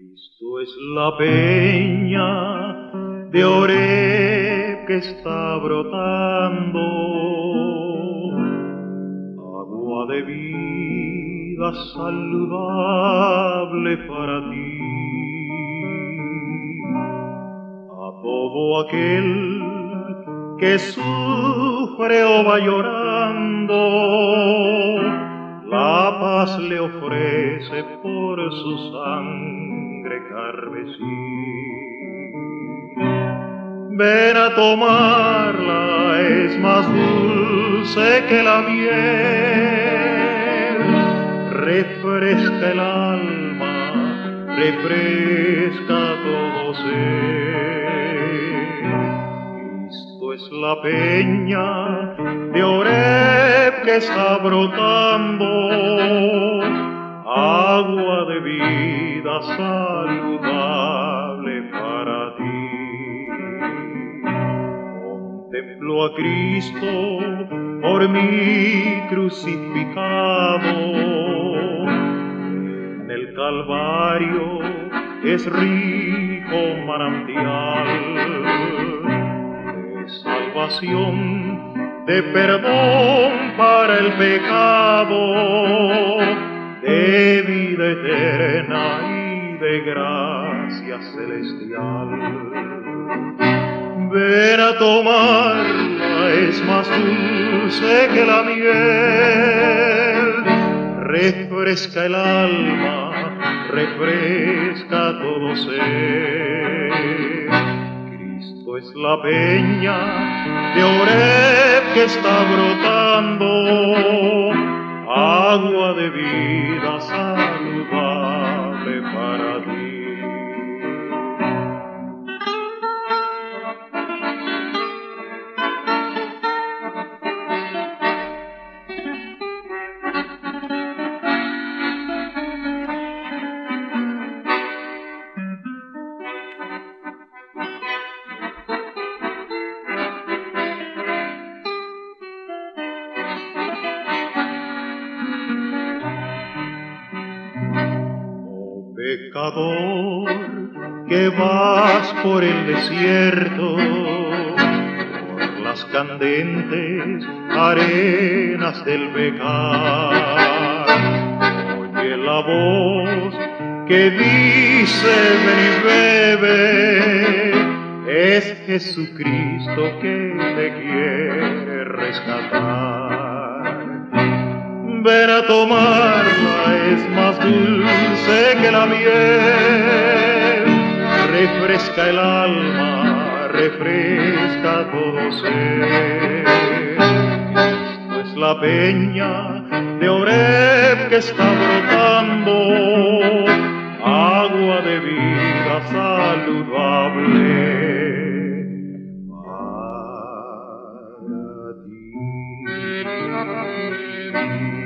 Cristo es la peña de Oreb que está brotando, agua de vida saludable para ti. A todo aquel que sufre o va llorando, la paz le ofrece por su sangre carmesí. Ven a tomarla, es más dulce que la miel, refresca el alma, refresca todo ser. Cristo es la peña de Oreb que está brotando, agua de vida saludable para ti. Contemplo a Cristo por mí crucificado. En el Calvario es rico manantial de salvación, de perdón para el pecado, de vida eterna y de gracia celestial. Ven a tomarla, es más dulce que la miel. Refresca el alma, refresca todo ser. Cristo es la peña de Oreb que está brotando, agua de vida saludable para ti. Pecador, que vas por el desierto, por las candentes arenas del pecar. Oye la voz que dice ven y bebe, es Jesucristo que te quiere rescatar. Ven a tomarla, es más dulce que la miel. Refresca el alma, refresca todo ser. Esto es la peña de Oreb que está brotando, agua de vida saludable para ti.